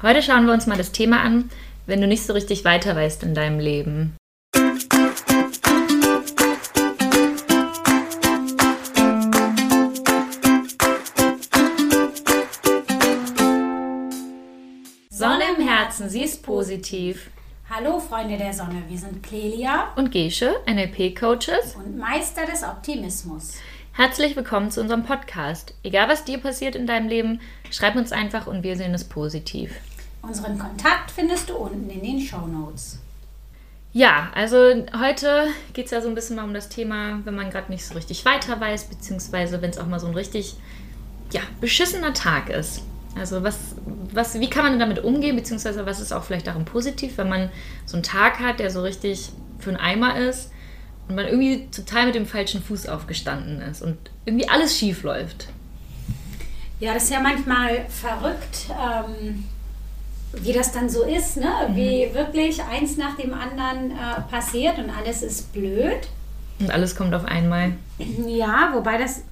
Heute schauen wir uns mal das Thema an, wenn du nicht so richtig weiter weißt in deinem Leben. Sonne im Herzen, sie ist positiv. Hallo Freunde der Sonne, wir sind Clelia Und Gesche, NLP-Coaches. und Meister des Optimismus. Herzlich willkommen zu unserem Podcast. Egal was dir passiert in deinem Leben, schreib uns einfach und wir sehen es positiv. Unseren Kontakt findest du unten in den Show Notes. Ja, also heute geht es ja so ein bisschen mal um das Thema, wenn man gerade nicht so richtig weiter weiß, beziehungsweise wenn es auch mal so ein richtig ja, beschissener Tag ist. Also was, was, wie kann man damit umgehen, beziehungsweise was ist auch vielleicht darin positiv, wenn man so einen Tag hat, der so richtig für einen Eimer ist und man irgendwie total mit dem falschen Fuß aufgestanden ist und irgendwie alles schief läuft. Ja, das ist ja manchmal verrückt, ähm, wie das dann so ist, ne? wie wirklich eins nach dem anderen äh, passiert und alles ist blöd. Und alles kommt auf einmal. Ja, wobei das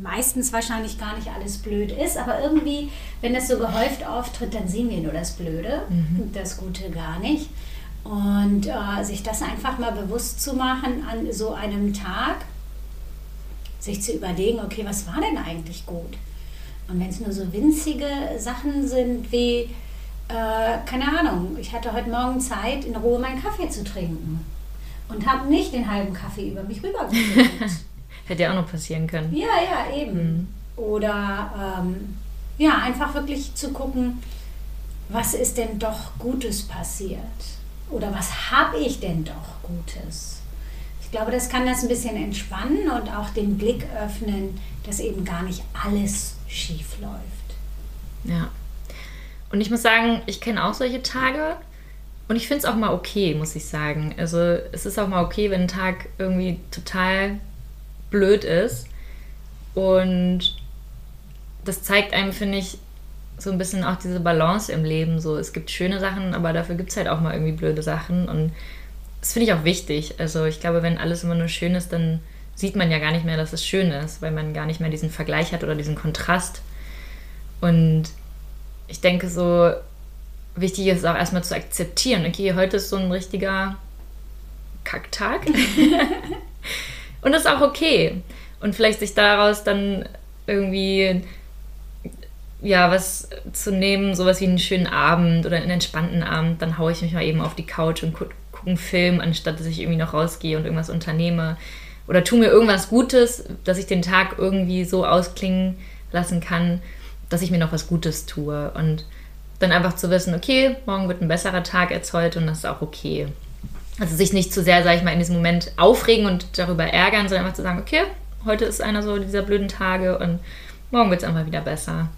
meistens wahrscheinlich gar nicht alles blöd ist, aber irgendwie, wenn das so gehäuft auftritt, dann sehen wir nur das Blöde und das Gute gar nicht. Und äh, sich das einfach mal bewusst zu machen an so einem Tag, sich zu überlegen, okay, was war denn eigentlich gut? Und wenn es nur so winzige Sachen sind wie, äh, keine Ahnung, ich hatte heute Morgen Zeit, in Ruhe meinen Kaffee zu trinken und habe nicht den halben Kaffee über mich rübergeschüttet. Hätte ja auch noch passieren können. Ja, ja, eben. Oder ähm, ja, einfach wirklich zu gucken, was ist denn doch Gutes passiert? Oder was habe ich denn doch Gutes? Ich glaube, das kann das ein bisschen entspannen und auch den Blick öffnen, dass eben gar nicht alles schief läuft. Ja. Und ich muss sagen, ich kenne auch solche Tage und ich finde es auch mal okay, muss ich sagen. Also es ist auch mal okay, wenn ein Tag irgendwie total blöd ist. Und das zeigt einem, finde ich, so ein bisschen auch diese Balance im Leben. So, es gibt schöne Sachen, aber dafür gibt es halt auch mal irgendwie blöde Sachen. Und das finde ich auch wichtig. Also ich glaube, wenn alles immer nur schön ist, dann sieht man ja gar nicht mehr, dass es schön ist, weil man gar nicht mehr diesen Vergleich hat oder diesen Kontrast. Und ich denke so, wichtig ist auch erstmal zu akzeptieren, okay, heute ist so ein richtiger Kacktag. Und das ist auch okay. Und vielleicht sich daraus dann irgendwie ja, was zu nehmen, sowas wie einen schönen Abend oder einen entspannten Abend, dann haue ich mich mal eben auf die Couch und gucke guck einen Film, anstatt dass ich irgendwie noch rausgehe und irgendwas unternehme. Oder tu mir irgendwas Gutes, dass ich den Tag irgendwie so ausklingen lassen kann, dass ich mir noch was Gutes tue. Und dann einfach zu wissen, okay, morgen wird ein besserer Tag heute und das ist auch okay. Also sich nicht zu sehr, sage ich mal, in diesem Moment aufregen und darüber ärgern, sondern einfach zu sagen, okay, heute ist einer so dieser blöden Tage und morgen wird es einfach wieder besser.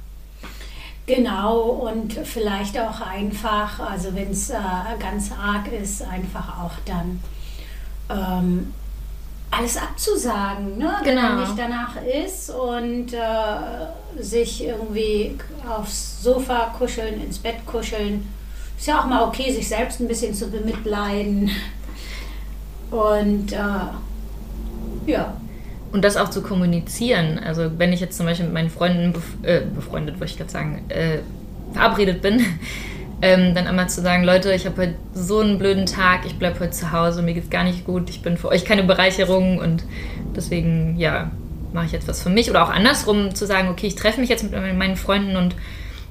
Genau, und vielleicht auch einfach, also wenn es äh, ganz arg ist, einfach auch dann ähm, alles abzusagen, ne? wenn Genau. man nicht danach ist und äh, sich irgendwie aufs Sofa kuscheln, ins Bett kuscheln. Ist ja auch mal okay, sich selbst ein bisschen zu bemitleiden. Und äh, ja, Und das auch zu kommunizieren. Also wenn ich jetzt zum Beispiel mit meinen Freunden bef äh, befreundet, wollte ich gerade sagen, äh, verabredet bin, ähm, dann immer zu sagen, Leute, ich habe heute so einen blöden Tag, ich bleibe heute zu Hause, mir geht's gar nicht gut, ich bin für euch keine Bereicherung und deswegen, ja, mache ich jetzt was für mich. Oder auch andersrum zu sagen, okay, ich treffe mich jetzt mit meinen Freunden und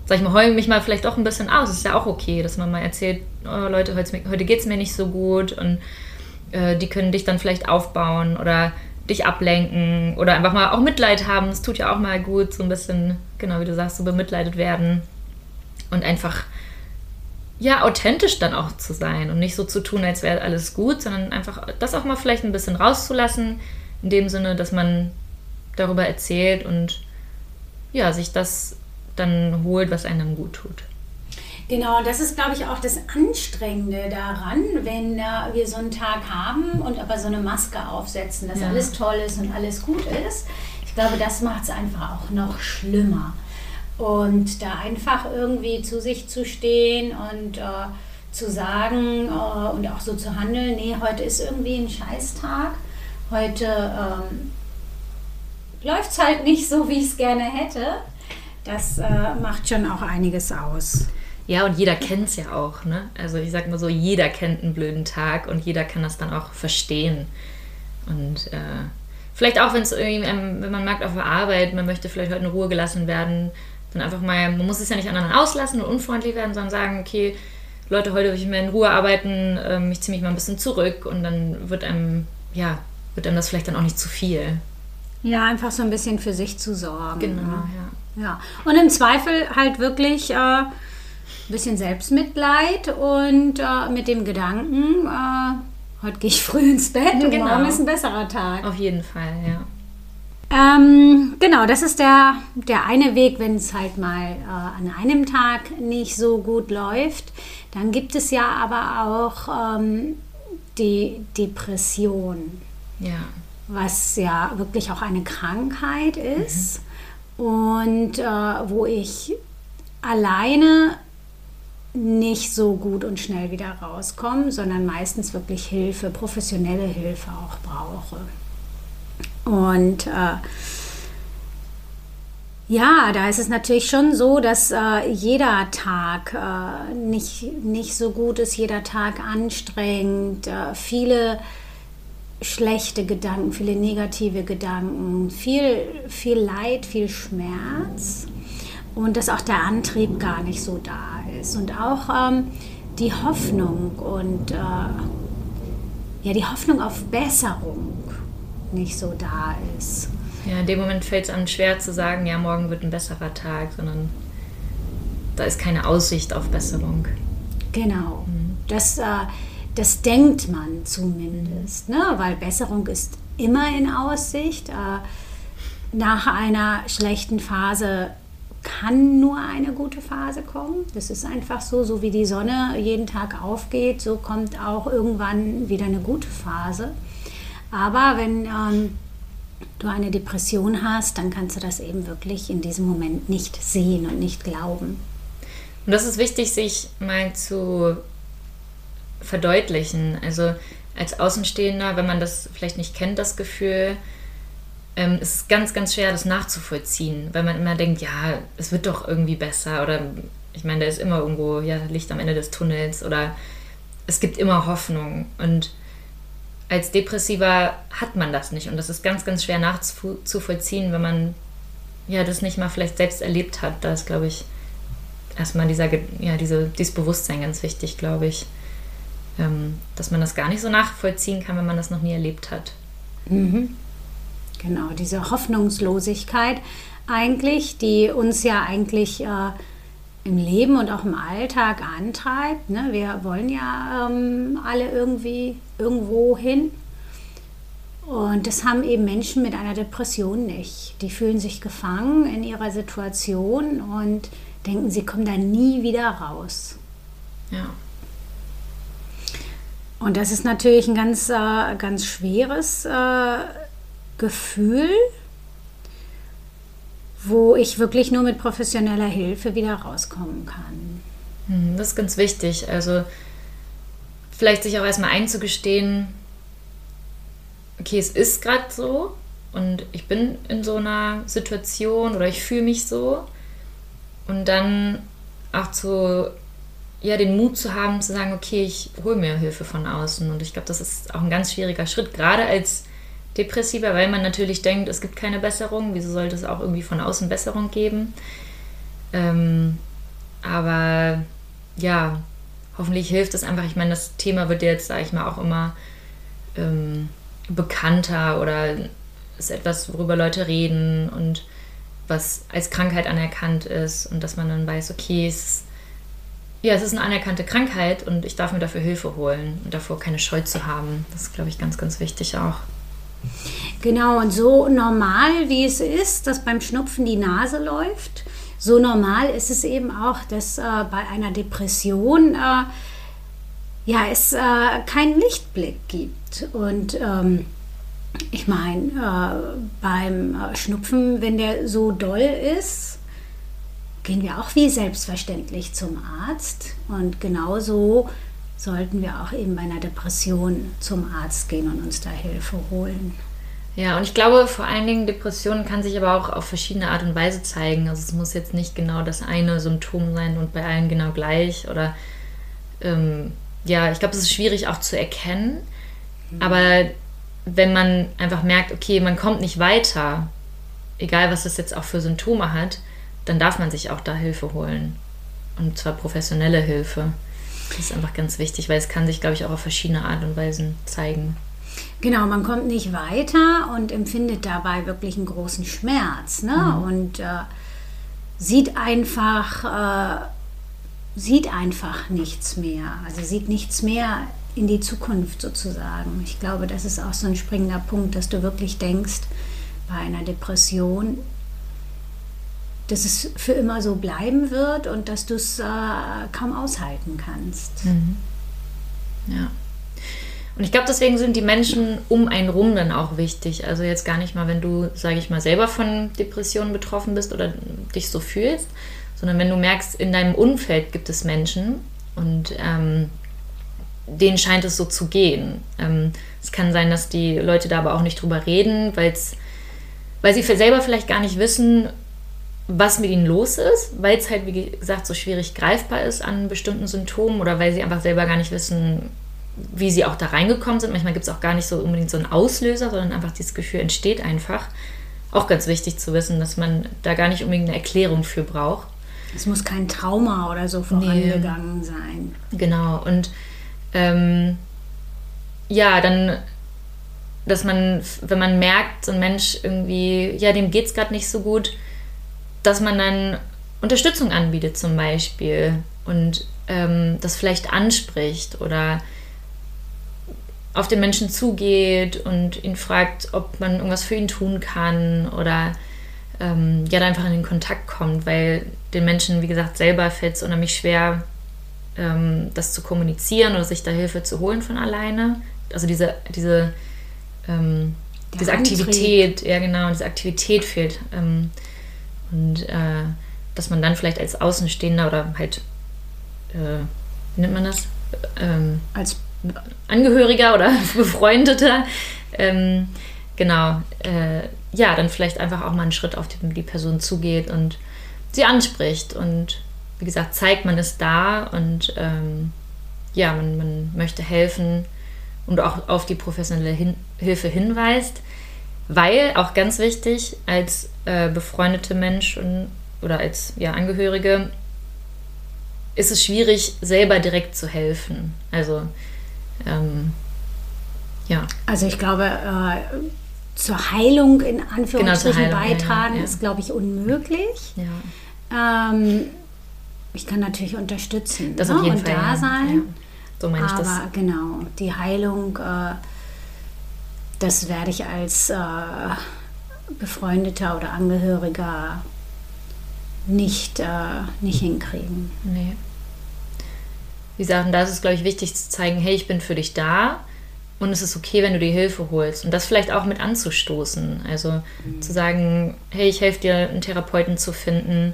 sag ich mal, heule mich mal vielleicht doch ein bisschen aus. Das ist ja auch okay, dass man mal erzählt, oh, Leute, heute, heute geht es mir nicht so gut und äh, die können dich dann vielleicht aufbauen oder dich ablenken oder einfach mal auch Mitleid haben. Das tut ja auch mal gut, so ein bisschen, genau wie du sagst, so bemitleidet werden und einfach ja authentisch dann auch zu sein und nicht so zu tun, als wäre alles gut, sondern einfach das auch mal vielleicht ein bisschen rauszulassen, in dem Sinne, dass man darüber erzählt und ja, sich das dann holt, was einem gut tut. Genau, das ist, glaube ich, auch das Anstrengende daran, wenn äh, wir so einen Tag haben und aber so eine Maske aufsetzen, dass Ja. alles toll ist und alles gut ist. Ich glaube, das macht es einfach auch noch schlimmer. Und da einfach irgendwie zu sich zu stehen und äh, zu sagen äh, und auch so zu handeln, nee, heute ist irgendwie ein Scheißtag. Heute ähm, läuft es halt nicht so, wie ich es gerne hätte. Das äh, macht schon auch einiges aus. Ja, und jeder kennt es ja auch, ne? Also ich sag mal so, jeder kennt einen blöden Tag und jeder kann das dann auch verstehen. Und äh, vielleicht auch, wenn es irgendwie, ähm, wenn man merkt auf der Arbeit, man möchte vielleicht heute in Ruhe gelassen werden, dann einfach mal, man muss es ja nicht an anderen auslassen und unfreundlich werden, sondern sagen, okay, Leute, heute will ich mehr in Ruhe arbeiten, ähm, ich ziehe mich mal ein bisschen zurück und dann wird einem, ja, wird einem das vielleicht dann auch nicht zu viel. Ja, einfach so ein bisschen für sich zu sorgen. Genau, ne? ja. Ja, und im Zweifel halt wirklich äh, ein bisschen Selbstmitleid und äh, mit dem Gedanken, äh, heute gehe ich früh ins Bett und Genau. morgen ist ein besserer Tag. Auf jeden Fall, ja. Ähm, genau, das ist der, der eine Weg, wenn es halt mal äh, an einem Tag nicht so gut läuft. Dann gibt es ja aber auch ähm, die Depression Ja. was ja wirklich auch eine Krankheit ist und äh, wo ich alleine nicht so gut und schnell wieder rauskomme, sondern meistens wirklich Hilfe, professionelle Hilfe auch brauche. Und äh, ja, da ist es natürlich schon so, dass äh, jeder Tag äh, nicht, nicht so gut ist, jeder Tag anstrengend, äh, viele schlechte Gedanken, viele negative Gedanken, viel, viel Leid, viel Schmerz und dass auch der Antrieb gar nicht so da ist. Und auch ähm, die Hoffnung und äh, ja die Hoffnung auf Besserung nicht so da ist. Ja, in dem Moment fällt es einem schwer zu sagen, ja, morgen wird ein besserer Tag, sondern da ist keine Aussicht auf Besserung. Genau. Das, äh, das denkt man zumindest, ne? weil Besserung ist immer in Aussicht. Äh, nach einer schlechten Phase kann nur eine gute Phase kommen. Das ist einfach so, so wie die Sonne jeden Tag aufgeht, so kommt auch irgendwann wieder eine gute Phase. Aber wenn ähm, du eine Depression hast, dann kannst du das eben wirklich in diesem Moment nicht sehen und nicht glauben. Und das ist wichtig, sich mal zu verdeutlichen. Also als Außenstehender, wenn man das vielleicht nicht kennt, das Gefühl, ähm, ist es ganz, ganz schwer, das nachzuvollziehen, weil man immer denkt, ja, es wird doch irgendwie besser oder ich meine, da ist immer irgendwo ja, Licht am Ende des Tunnels oder es gibt immer Hoffnung und als Depressiver hat man das nicht und das ist ganz, ganz schwer nachzuvollziehen, wenn man ja das nicht mal vielleicht selbst erlebt hat. Da ist, glaube ich, erstmal dieser, ja, diese, dieses Bewusstsein ganz wichtig, glaube ich. Ähm, dass man das gar nicht so nachvollziehen kann, wenn man das noch nie erlebt hat. Genau, diese Hoffnungslosigkeit eigentlich, die uns ja eigentlich äh, im Leben und auch im Alltag antreibt. Ne? Wir wollen ja ähm, alle irgendwie irgendwo hin. Und das haben eben Menschen mit einer Depression nicht. Die fühlen sich gefangen in ihrer Situation und denken, sie kommen da nie wieder raus. Ja. Und das ist natürlich ein ganz, äh, ganz schweres äh, Gefühl, wo ich wirklich nur mit professioneller Hilfe wieder rauskommen kann. Mhm, Das ist ganz wichtig. Also vielleicht sich auch erstmal einzugestehen, okay, es ist gerade so und ich bin in so einer Situation oder ich fühle mich so. Und dann auch zu, ja, den Mut zu haben, zu sagen, okay, ich hole mir Hilfe von außen. Und ich glaube, das ist auch ein ganz schwieriger Schritt, gerade als Depressiver, weil man natürlich denkt, es gibt keine Besserung. Wieso sollte es auch irgendwie von außen Besserung geben? Ähm, aber ja, hoffentlich hilft es einfach. Ich meine, das Thema wird jetzt, sage ich mal, auch immer ähm, bekannter oder ist etwas, worüber Leute reden und was als Krankheit anerkannt ist und dass man dann weiß, okay, es ist, ja, es ist eine anerkannte Krankheit und ich darf mir dafür Hilfe holen und davor keine Scheu zu haben. Das ist, glaube ich, ganz, ganz wichtig auch. Genau, und so normal wie es ist, dass beim Schnupfen die Nase läuft, so normal ist es eben auch, dass äh, bei einer Depression äh, ja, es äh, keinen Lichtblick gibt. Und ähm, ich meine, äh, beim äh, Schnupfen, wenn der so doll ist, gehen wir auch wie selbstverständlich zum Arzt. Und genauso sollten wir auch eben bei einer Depression zum Arzt gehen und uns da Hilfe holen. Ja, und ich glaube vor allen Dingen, Depression kann sich aber auch auf verschiedene Art und Weise zeigen. Also es muss jetzt nicht genau das eine Symptom sein und bei allen genau gleich. Oder ähm, ja, ich glaube, es ist schwierig auch zu erkennen. Mhm. Aber wenn man einfach merkt, okay, man kommt nicht weiter, egal was das jetzt auch für Symptome hat, dann darf man sich auch da Hilfe holen. Und zwar professionelle Hilfe. Das ist einfach ganz wichtig, weil es kann sich, glaube ich, auch auf verschiedene Art und Weisen zeigen. Genau, man kommt nicht weiter und empfindet dabei wirklich einen großen Schmerz ne? Mhm. und äh, sieht einfach, äh, sieht einfach nichts mehr. Also sieht nichts mehr in die Zukunft sozusagen. Ich glaube, das ist auch so ein springender Punkt, dass du wirklich denkst, bei einer Depression, dass es für immer so bleiben wird und dass du es äh, kaum aushalten kannst. Mhm. Ja. Und ich glaube, deswegen sind die Menschen um einen rum dann auch wichtig. Also jetzt gar nicht mal, wenn du, sage ich mal, selber von Depressionen betroffen bist oder dich so fühlst, sondern wenn du merkst, in deinem Umfeld gibt es Menschen und ähm, denen scheint es so zu gehen. Ähm, es kann sein, dass die Leute da aber auch nicht drüber reden, weil sie selber vielleicht gar nicht wissen, was mit ihnen los ist, weil es halt, wie gesagt, so schwierig greifbar ist an bestimmten Symptomen oder weil sie einfach selber gar nicht wissen, wie sie auch da reingekommen sind. Manchmal gibt es auch gar nicht so unbedingt so einen Auslöser, sondern einfach dieses Gefühl entsteht einfach. Auch ganz wichtig zu wissen, dass man da gar nicht unbedingt eine Erklärung für braucht. Es muss kein Trauma oder so vorangegangen nee. sein. Genau. Und ähm, ja, dann, dass man, wenn man merkt, so ein Mensch irgendwie, ja, dem geht es gerade nicht so gut, dass man dann Unterstützung anbietet zum Beispiel und ähm, das vielleicht anspricht oder auf den Menschen zugeht und ihn fragt, ob man irgendwas für ihn tun kann oder ähm, ja, einfach in den Kontakt kommt, weil den Menschen, wie gesagt, selber fällt es unheimlich schwer, ähm, das zu kommunizieren oder sich da Hilfe zu holen von alleine. Also diese, diese, ähm, diese Aktivität, ja genau, diese Aktivität fehlt. Und äh, dass man dann vielleicht als Außenstehender oder halt, äh, wie nennt man das? Ähm, als Angehöriger oder Befreundeter, ähm, genau, äh, ja, dann vielleicht einfach auch mal einen Schritt auf die, die, Person zugeht und sie anspricht. Und wie gesagt, zeigt man es da und ähm, ja, man, man möchte helfen und auch auf die professionelle Hin Hilfe hinweist. Weil, auch ganz wichtig, als äh, befreundete Menschen oder als ja, Angehörige ist es schwierig, selber direkt zu helfen. Also ähm, ja. Also ich glaube, äh, zur Heilung in Anführungsstrichen genau, Heilung, beitragen ja, ja. ist, glaube ich, unmöglich. Ja. Ähm, ich kann natürlich unterstützen das ne? und Fall, da sein. So meine ich aber das. genau, die Heilung, äh, das werde ich als äh, befreundeter oder Angehöriger nicht, äh, nicht hinkriegen. Nee wie gesagt, da ist es, glaube ich, wichtig zu zeigen, hey, ich bin für dich da und es ist okay, wenn du dir Hilfe holst. Und das vielleicht auch mit anzustoßen. Also mhm. zu sagen, hey, ich helfe dir, einen Therapeuten zu finden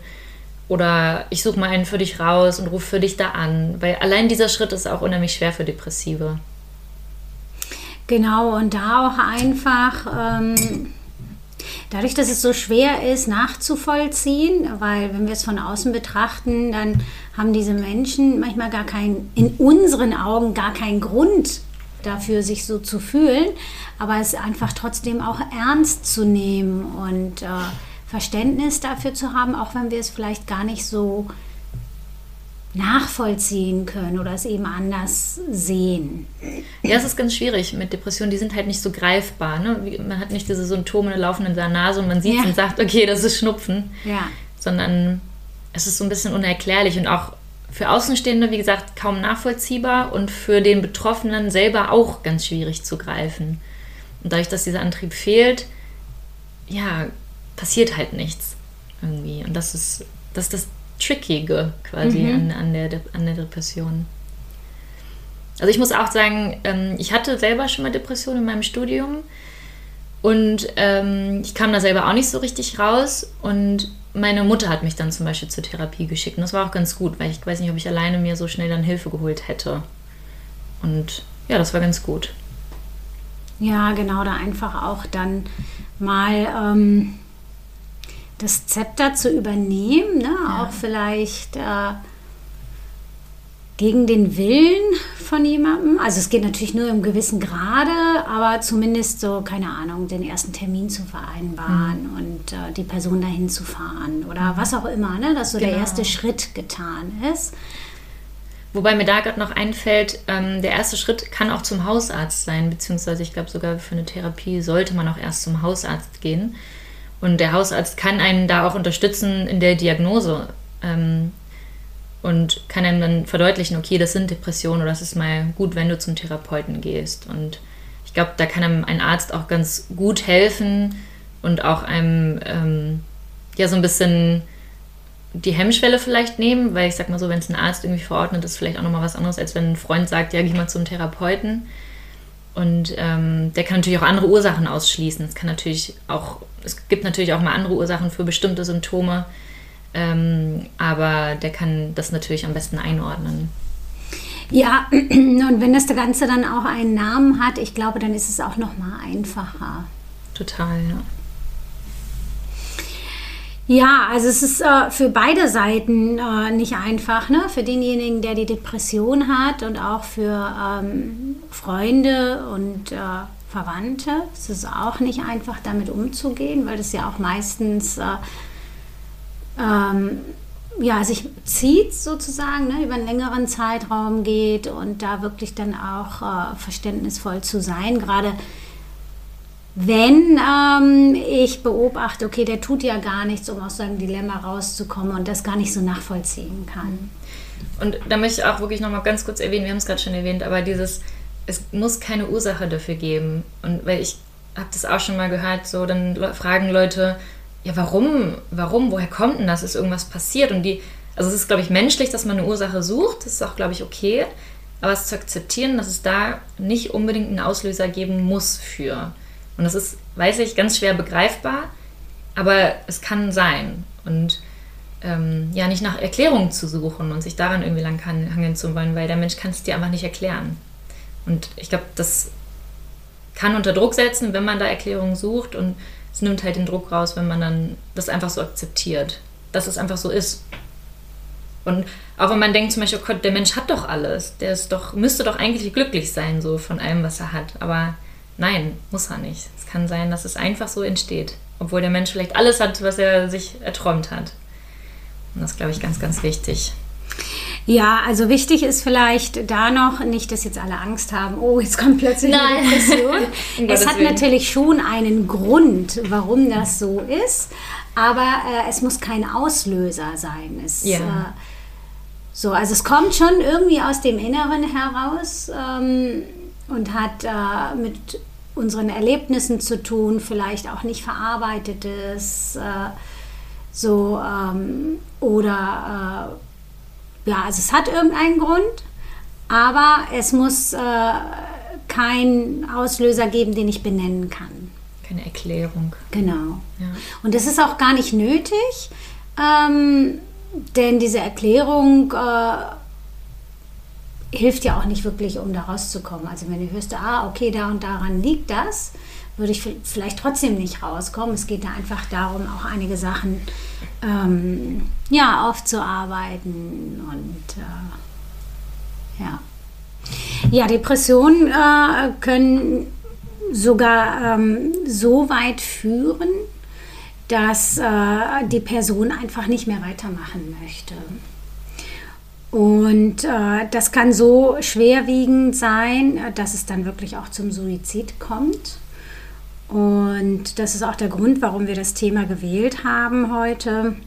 oder ich suche mal einen für dich raus und rufe für dich da an. Weil allein dieser Schritt ist auch unheimlich schwer für Depressive. Genau, und da auch einfach... Ähm Dadurch, dass es so schwer ist nachzuvollziehen, weil wenn wir es von außen betrachten, dann haben diese Menschen manchmal gar keinen, in unseren Augen gar keinen Grund dafür, sich so zu fühlen, aber es einfach trotzdem auch ernst zu nehmen und äh, Verständnis dafür zu haben, auch wenn wir es vielleicht gar nicht so nachvollziehen können oder es eben anders sehen. Ja, es ist ganz schwierig mit Depressionen. Die sind halt nicht so greifbar. Ne? Man hat nicht diese Symptome laufen in der Nase und man sieht es ja. und sagt, okay, das ist Schnupfen. Ja. Sondern es ist so ein bisschen unerklärlich und auch für Außenstehende, wie gesagt, kaum nachvollziehbar und für den Betroffenen selber auch ganz schwierig zu greifen. Und dadurch, dass dieser Antrieb fehlt, ja, passiert halt nichts irgendwie. Und das ist, das ist das Trickige quasi mhm. an, an, der, an der Depression. Also ich muss auch sagen, ähm, ich hatte selber schon mal Depressionen in meinem Studium und ähm, ich kam da selber auch nicht so richtig raus und meine Mutter hat mich dann zum Beispiel zur Therapie geschickt und das war auch ganz gut, weil ich weiß nicht, ob ich alleine mir so schnell dann Hilfe geholt hätte. Und ja, das war ganz gut. Ja, genau, da einfach auch dann mal ähm, das Zepter zu übernehmen, ne? Ja. auch vielleicht äh, gegen den Willen von jemandem. Also es geht natürlich nur im gewissen Grade, aber zumindest so, keine Ahnung, den ersten Termin zu vereinbaren mhm. und äh, die Person dahin zu fahren oder was auch immer, ne? dass so genau. der erste Schritt getan ist. Wobei mir da gerade noch einfällt, ähm, der erste Schritt kann auch zum Hausarzt sein, beziehungsweise ich glaube sogar für eine Therapie sollte man auch erst zum Hausarzt gehen. Und der Hausarzt kann einen da auch unterstützen in der Diagnose. Ähm, und kann einem dann verdeutlichen, okay, das sind Depressionen oder es ist mal gut, wenn du zum Therapeuten gehst. Und ich glaube, da kann einem ein Arzt auch ganz gut helfen und auch einem ähm, ja so ein bisschen die Hemmschwelle vielleicht nehmen, weil ich sag mal so, wenn es ein Arzt irgendwie verordnet, ist vielleicht auch nochmal was anderes, als wenn ein Freund sagt, ja, geh mal zum Therapeuten. Und ähm, der kann natürlich auch andere Ursachen ausschließen. Es kann natürlich auch, es gibt natürlich auch mal andere Ursachen für bestimmte Symptome. Ähm, aber der kann das natürlich am besten einordnen. Ja, und wenn das Ganze dann auch einen Namen hat, ich glaube, dann ist es auch noch mal einfacher. Total, ja. Ja, also es ist äh, für beide Seiten äh, nicht einfach, ne? Für denjenigen, der die Depression hat und auch für ähm, Freunde und äh, Verwandte. Es ist auch nicht einfach, damit umzugehen, weil das ja auch meistens äh, ähm, ja, sich zieht sozusagen, ne, über einen längeren Zeitraum geht und da wirklich dann auch äh, verständnisvoll zu sein, gerade wenn ähm, ich beobachte, okay, der tut ja gar nichts, um aus seinem Dilemma rauszukommen und das gar nicht so nachvollziehen kann. Und da möchte ich auch wirklich nochmal ganz kurz erwähnen, wir haben es gerade schon erwähnt, aber dieses, es muss keine Ursache dafür geben. Und weil ich habe das auch schon mal gehört, so dann fragen Leute, ja, warum, warum, woher kommt denn das? Ist irgendwas passiert? Und die, also es ist, glaube ich, menschlich, dass man eine Ursache sucht, das ist auch, glaube ich, okay, aber es zu akzeptieren, dass es da nicht unbedingt einen Auslöser geben muss für. Und das ist, weiß ich, ganz schwer begreifbar, aber es kann sein. Und ähm, ja, nicht nach Erklärungen zu suchen und sich daran irgendwie lang hangeln zu wollen, weil der Mensch kann es dir einfach nicht erklären. Und ich glaube, das kann unter Druck setzen, wenn man da Erklärungen sucht und es nimmt halt den Druck raus, wenn man dann das einfach so akzeptiert, dass es einfach so ist. Und auch wenn man denkt zum Beispiel, oh Gott, der Mensch hat doch alles, der ist doch, müsste doch eigentlich glücklich sein, so von allem, was er hat. Aber nein, muss er nicht. Es kann sein, dass es einfach so entsteht, obwohl der Mensch vielleicht alles hat, was er sich erträumt hat. Und das ist, glaube ich, ganz, ganz wichtig. Ja, also wichtig ist vielleicht da noch, nicht, dass jetzt alle Angst haben, oh, jetzt kommt plötzlich Nein. eine Depression. es hat natürlich schon einen Grund, warum das so ist, aber äh, es muss kein Auslöser sein. Es, ja. Äh, so, also es kommt schon irgendwie aus dem Inneren heraus ähm, und hat äh, mit unseren Erlebnissen zu tun, vielleicht auch nicht verarbeitetes, äh, so ähm, oder äh, ja, also es hat irgendeinen Grund, aber es muss äh, keinen Auslöser geben, den ich benennen kann. Keine Erklärung. Genau. Ja. Und das ist auch gar nicht nötig, ähm, denn diese Erklärung äh, hilft ja auch nicht wirklich, um da rauszukommen. Also wenn du hörst, ah, okay, da und daran liegt das, würde ich vielleicht trotzdem nicht rauskommen. Es geht da einfach darum, auch einige Sachen ähm, ja, aufzuarbeiten und äh, ja. Ja, Depressionen äh, können sogar ähm, so weit führen, dass äh, die Person einfach nicht mehr weitermachen möchte. Und äh, das kann so schwerwiegend sein, dass es dann wirklich auch zum Suizid kommt. Und das ist auch der Grund, warum wir das Thema gewählt haben heute,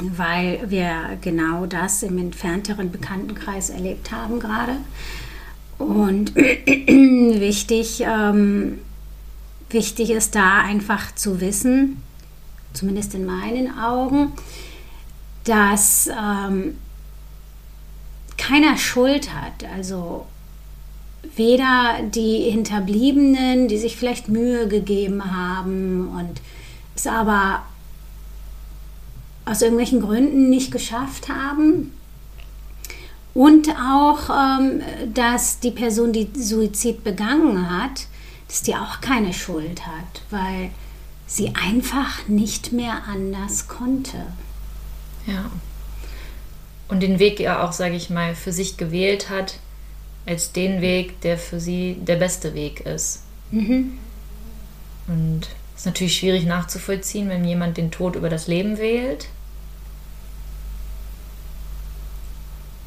weil wir genau das im entfernteren Bekanntenkreis erlebt haben gerade. Und wichtig, ähm, wichtig ist da einfach zu wissen, zumindest in meinen Augen, dass ähm, keiner Schuld hat. Also weder die Hinterbliebenen, die sich vielleicht Mühe gegeben haben und es aber aus irgendwelchen Gründen nicht geschafft haben. Und auch, ähm, dass die Person, die Suizid begangen hat, dass die auch keine Schuld hat, weil sie einfach nicht mehr anders konnte. Ja. Und den Weg ja auch, sage ich mal, für sich gewählt hat, als den Weg, der für sie der beste Weg ist. Mhm. Und es ist natürlich schwierig nachzuvollziehen, wenn jemand den Tod über das Leben wählt.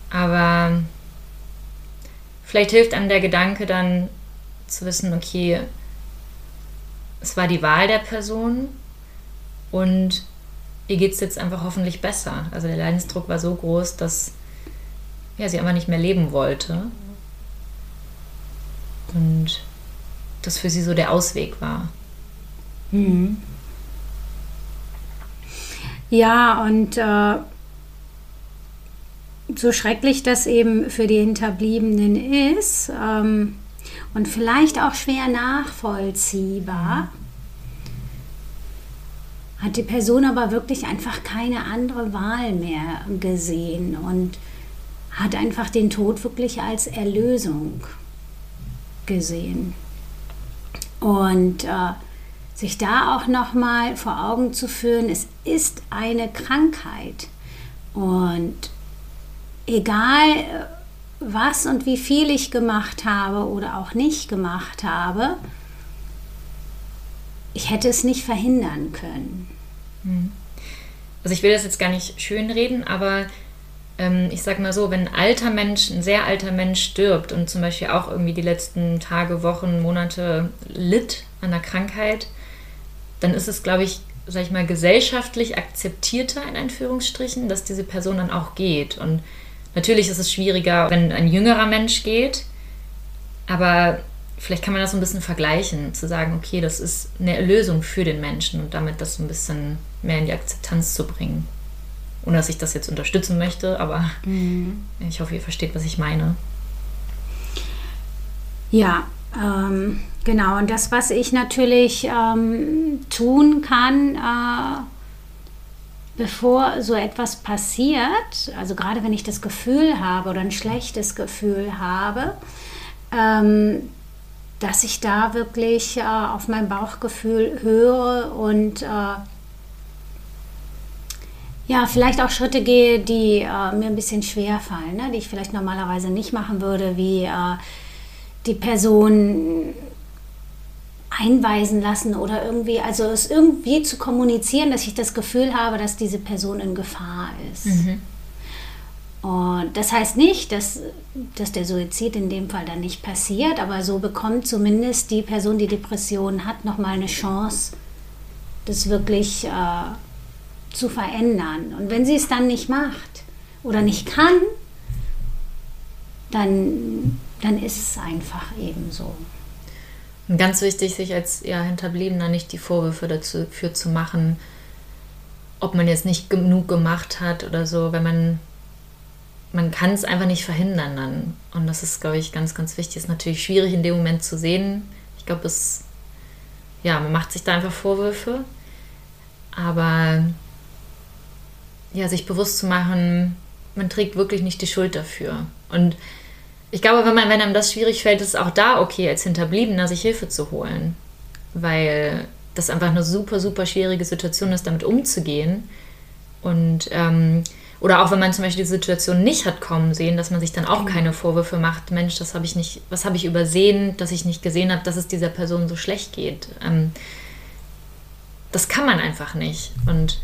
Aber vielleicht hilft einem der Gedanke dann zu wissen, okay, es war die Wahl der Person und ihr geht es jetzt einfach hoffentlich besser. Also der Leidensdruck war so groß, dass ja, sie einfach nicht mehr leben wollte. Und das für sie so der Ausweg war. Mhm. Ja, und äh, so schrecklich das eben für die Hinterbliebenen ist ähm, und vielleicht auch schwer nachvollziehbar, hat die Person aber wirklich einfach keine andere Wahl mehr gesehen und hat einfach den Tod wirklich als Erlösung gesehen. Und äh, sich da auch noch mal vor Augen zu führen, es ist eine Krankheit und egal äh, was und wie viel ich gemacht habe oder auch nicht gemacht habe, ich hätte es nicht verhindern können. Hm. Also ich will das jetzt gar nicht schönreden, aber ähm, ich sag mal so, wenn ein alter Mensch, ein sehr alter Mensch stirbt und zum Beispiel auch irgendwie die letzten Tage, Wochen, Monate litt an der Krankheit, dann ist es, glaube ich, sag ich mal, gesellschaftlich akzeptierter in Anführungsstrichen, dass diese Person dann auch geht. Und natürlich ist es schwieriger, wenn ein jüngerer Mensch geht, aber vielleicht kann man das so ein bisschen vergleichen, zu sagen, okay, das ist eine Erlösung für den Menschen und damit das so ein bisschen mehr in die Akzeptanz zu bringen. Ohne dass ich das jetzt unterstützen möchte, aber mhm. ich hoffe, ihr versteht, was ich meine. Ja, ähm, genau. Und das, was ich natürlich ähm, tun kann, äh, bevor so etwas passiert, also gerade wenn ich das Gefühl habe oder ein schlechtes Gefühl habe, ähm, dass ich da wirklich äh, auf mein Bauchgefühl höre und äh, ja, vielleicht auch Schritte gehe, die äh, mir ein bisschen schwer fallen, ne? die ich vielleicht normalerweise nicht machen würde, wie äh, die Person einweisen lassen oder irgendwie, also es irgendwie zu kommunizieren, dass ich das Gefühl habe, dass diese Person in Gefahr ist. Mhm. Und das heißt nicht, dass, dass der Suizid in dem Fall dann nicht passiert, aber so bekommt zumindest die Person, die Depression hat, nochmal eine Chance, das wirklich äh, zu verändern. Und wenn sie es dann nicht macht oder nicht kann, dann, dann ist es einfach eben so. Ganz wichtig, sich als ja, Hinterbliebener nicht die Vorwürfe dafür zu machen, ob man jetzt nicht genug gemacht hat oder so, wenn man man kann es einfach nicht verhindern dann. Und das ist, glaube ich, ganz, ganz wichtig. Ist natürlich schwierig in dem Moment zu sehen. Ich glaube, es, ja, man macht sich da einfach Vorwürfe. Aber ja, sich bewusst zu machen, man trägt wirklich nicht die Schuld dafür. Und ich glaube, wenn, man, wenn einem das schwierig fällt, ist es auch da okay, als Hinterbliebener sich Hilfe zu holen. Weil das einfach eine super, super schwierige Situation ist, damit umzugehen. Und ähm, oder auch wenn man zum Beispiel die Situation nicht hat kommen sehen, dass man sich dann auch mhm. keine Vorwürfe macht, Mensch, das habe ich nicht, was habe ich übersehen, dass ich nicht gesehen habe, dass es dieser Person so schlecht geht. Ähm, das kann man einfach nicht. Und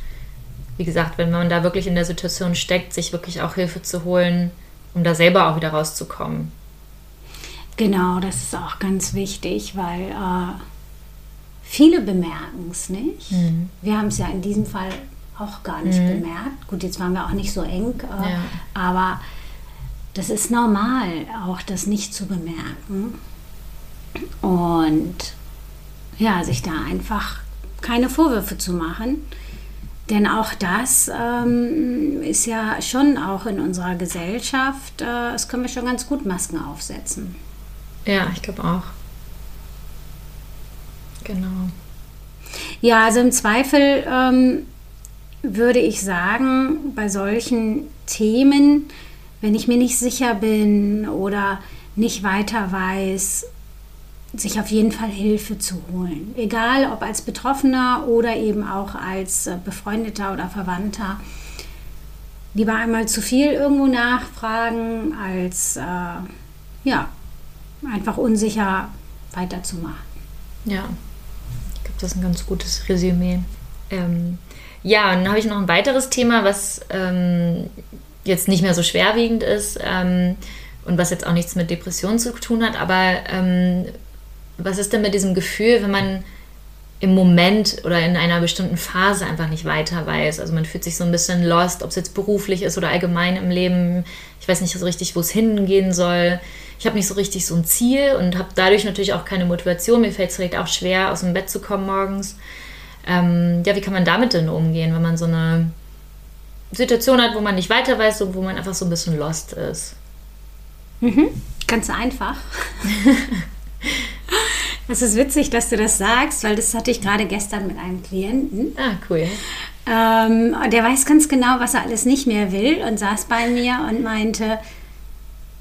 wie gesagt, wenn man da wirklich in der Situation steckt, sich wirklich auch Hilfe zu holen, um da selber auch wieder rauszukommen. Genau, das ist auch ganz wichtig, weil äh, viele bemerken es nicht. Mhm. Wir haben es ja in diesem Fall auch gar nicht mhm. bemerkt. Gut, jetzt waren wir auch nicht so eng, äh, ja. aber das ist normal, auch das nicht zu bemerken. Und ja, sich da einfach keine Vorwürfe zu machen. Denn auch das ähm, ist ja schon auch in unserer Gesellschaft, äh, das können wir schon ganz gut Masken aufsetzen. Ja, ich glaube auch. Genau. Ja, also im Zweifel ähm, würde ich sagen, bei solchen Themen, wenn ich mir nicht sicher bin oder nicht weiter weiß, sich auf jeden Fall Hilfe zu holen. Egal ob als Betroffener oder eben auch als äh, Befreundeter oder Verwandter. Lieber einmal zu viel irgendwo nachfragen, als äh, ja, einfach unsicher weiterzumachen. Ja, ich glaube, das ist ein ganz gutes Resümee. Ähm, ja, und dann habe ich noch ein weiteres Thema, was ähm, jetzt nicht mehr so schwerwiegend ist ähm, und was jetzt auch nichts mit Depressionen zu tun hat, aber ähm, was ist denn mit diesem Gefühl, wenn man im Moment oder in einer bestimmten Phase einfach nicht weiter weiß? Also man fühlt sich so ein bisschen lost, ob es jetzt beruflich ist oder allgemein im Leben. Ich weiß nicht so richtig, wo es hingehen soll. Ich habe nicht so richtig so ein Ziel und habe dadurch natürlich auch keine Motivation. Mir fällt es vielleicht auch schwer, aus dem Bett zu kommen morgens. Ähm, ja, wie kann man damit denn umgehen, wenn man so eine Situation hat, wo man nicht weiter weiß und wo man einfach so ein bisschen lost ist? Mhm. Ganz einfach. Es ist witzig, dass du das sagst, weil das hatte ich gerade gestern mit einem Klienten. Ah, cool. Ähm, der weiß ganz genau, was er alles nicht mehr will und saß bei mir und meinte,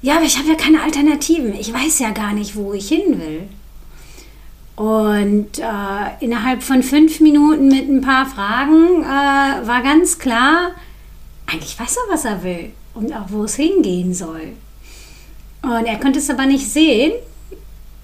ja, aber ich habe ja keine Alternativen. Ich weiß ja gar nicht, wo ich hin will. Und äh, innerhalb von fünf Minuten mit ein paar Fragen äh, war ganz klar, eigentlich weiß er, was er will und auch wo es hingehen soll. Und er konnte es aber nicht sehen,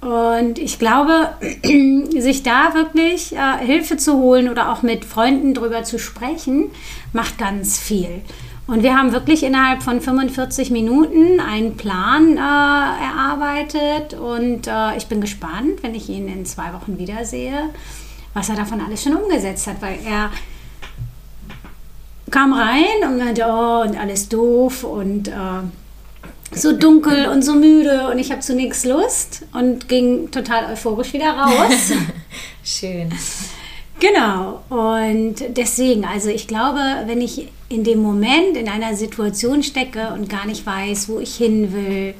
und ich glaube, sich da wirklich äh, Hilfe zu holen oder auch mit Freunden drüber zu sprechen, macht ganz viel. Und wir haben wirklich innerhalb von 45 Minuten einen Plan äh, erarbeitet und äh, ich bin gespannt, wenn ich ihn in zwei Wochen wiedersehe, was er davon alles schon umgesetzt hat, weil er kam rein und meinte, oh, und alles doof und äh, so dunkel und so müde und ich habe zu nichts Lust und ging total euphorisch wieder raus. Schön. Genau, und deswegen, also ich glaube, wenn ich in dem Moment in einer Situation stecke und gar nicht weiß, wo ich hin will,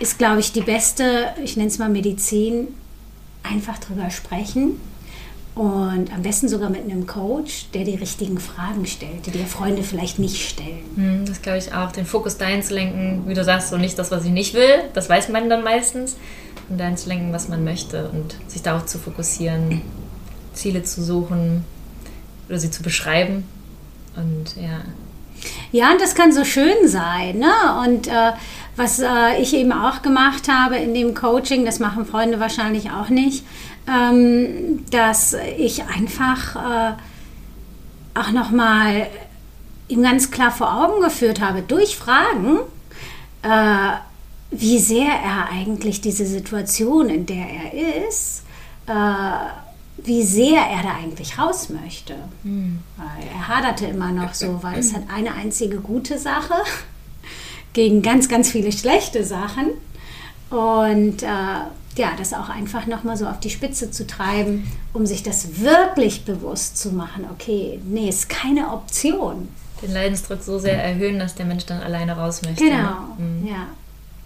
ist, glaube ich, die beste, ich nenne es mal Medizin, einfach drüber sprechen und am besten sogar mit einem Coach, der die richtigen Fragen stellt, die dir Freunde vielleicht nicht stellen. Hm, das glaube ich auch. Den Fokus dahin zu lenken, wie du sagst, so nicht das, was ich nicht will, das weiß man dann meistens. Und dahin zu lenken, was man möchte und sich darauf zu fokussieren, Ziele zu suchen oder sie zu beschreiben. Und ja. Ja, und das kann so schön sein. Ne? Und äh, was äh, ich eben auch gemacht habe in dem Coaching, das machen Freunde wahrscheinlich auch nicht, ähm, dass ich einfach äh, auch nochmal ihm ganz klar vor Augen geführt habe, durch Fragen, äh, wie sehr er eigentlich diese Situation, in der er ist, äh, wie sehr er da eigentlich raus möchte. Mhm. Er haderte immer noch so, weil es hat eine einzige gute Sache gegen ganz, ganz viele schlechte Sachen. Und äh, ja, das auch einfach nochmal so auf die Spitze zu treiben, um sich das wirklich bewusst zu machen. Okay, nee, ist keine Option. Den Leidensdruck so sehr erhöhen, dass der Mensch dann alleine raus möchte. Genau, mhm. ja.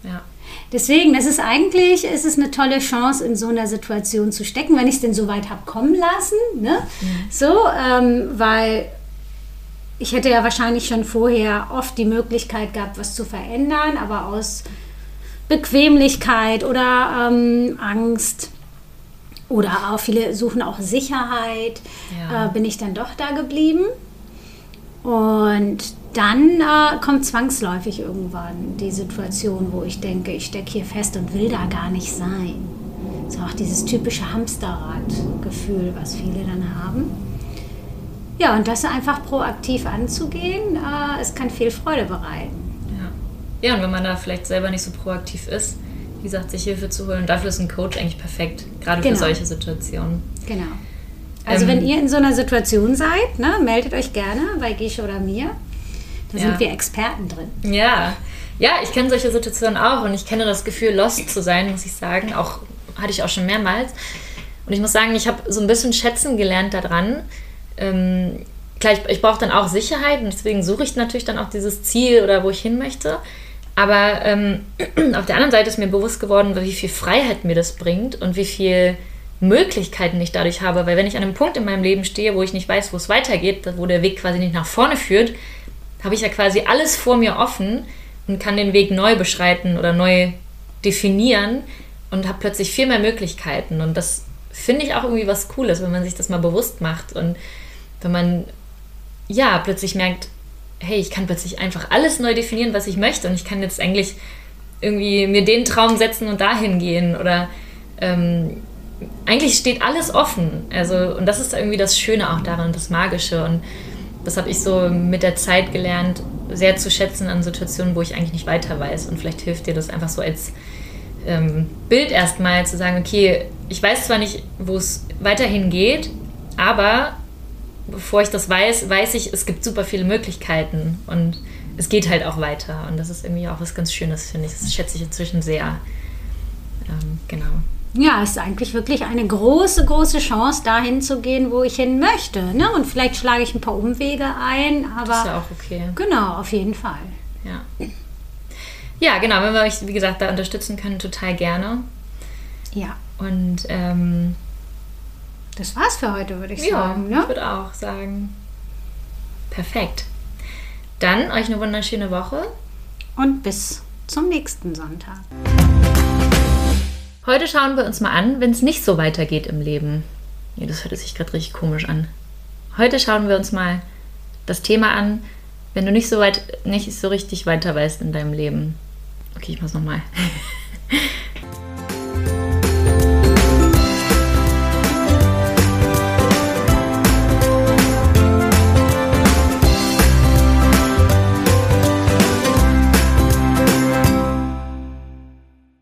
ja. Deswegen, das ist eigentlich, ist es eine tolle Chance, in so einer Situation zu stecken, wenn ich es denn so weit habe kommen lassen. Ne? Mhm. So, ähm, weil ich hätte ja wahrscheinlich schon vorher oft die Möglichkeit gehabt, was zu verändern, aber aus Bequemlichkeit oder ähm, Angst oder auch viele suchen auch Sicherheit, ja. äh, bin ich dann doch da geblieben. Und dann äh, kommt zwangsläufig irgendwann die Situation, wo ich denke, ich stecke hier fest und will da gar nicht sein. So auch dieses typische Hamsterrad-Gefühl, was viele dann haben. Ja, und das einfach proaktiv anzugehen, äh, es kann viel Freude bereiten. Ja, und wenn man da vielleicht selber nicht so proaktiv ist, wie gesagt, sich Hilfe zu holen, dafür ist ein Coach eigentlich perfekt, gerade genau. für solche Situationen. Genau. Also ähm, wenn ihr in so einer Situation seid, ne, meldet euch gerne bei Gische oder mir. Da ja. sind wir Experten drin. Ja, ja, ich kenne solche Situationen auch und ich kenne das Gefühl, lost zu sein, muss ich sagen. Auch hatte ich auch schon mehrmals. Und ich muss sagen, ich habe so ein bisschen schätzen gelernt daran. Ähm, klar, ich, ich brauche dann auch Sicherheit und deswegen suche ich natürlich dann auch dieses Ziel oder wo ich hin möchte. Aber ähm, auf der anderen Seite ist mir bewusst geworden, wie viel Freiheit mir das bringt und wie viel Möglichkeiten ich dadurch habe. Weil wenn ich an einem Punkt in meinem Leben stehe, wo ich nicht weiß, wo es weitergeht, wo der Weg quasi nicht nach vorne führt, habe ich ja quasi alles vor mir offen und kann den Weg neu beschreiten oder neu definieren. und habe plötzlich viel mehr Möglichkeiten. Und das finde ich auch irgendwie was Cooles, wenn man sich das mal bewusst macht und wenn man ja plötzlich merkt, hey, ich kann plötzlich einfach alles neu definieren, was ich möchte und ich kann jetzt eigentlich irgendwie mir den Traum setzen und dahin gehen oder ähm, eigentlich steht alles offen. Also und das ist irgendwie das Schöne auch daran, das Magische und das habe ich so mit der Zeit gelernt, sehr zu schätzen an Situationen, wo ich eigentlich nicht weiter weiß. Und vielleicht hilft dir das einfach so als ähm, Bild erstmal zu sagen, okay, ich weiß zwar nicht, wo es weiterhin geht, aber bevor ich das weiß, weiß ich, es gibt super viele Möglichkeiten und es geht halt auch weiter. Und das ist irgendwie auch was ganz Schönes, finde ich. Das schätze ich inzwischen sehr. Ähm, genau. Ja, es ist eigentlich wirklich eine große, große Chance, dahin zu gehen, wo ich hin möchte. Ne? Und vielleicht schlage ich ein paar Umwege ein, aber. Das ist ja auch okay. Genau, auf jeden Fall. Ja. Ja, genau, wenn wir euch, wie gesagt, da unterstützen können, total gerne. Ja. Und ähm, das war's für heute, würde ich ja, sagen. Ne? Ich würde auch sagen. Perfekt. Dann euch eine wunderschöne Woche. Und bis zum nächsten Sonntag. Heute schauen wir uns mal an, wenn es nicht so weitergeht im Leben. Nee, das hört sich gerade richtig komisch an. Heute schauen wir uns mal das Thema an, wenn du nicht so weit, nicht so richtig weiter weißt in deinem Leben. Okay, ich mach's nochmal.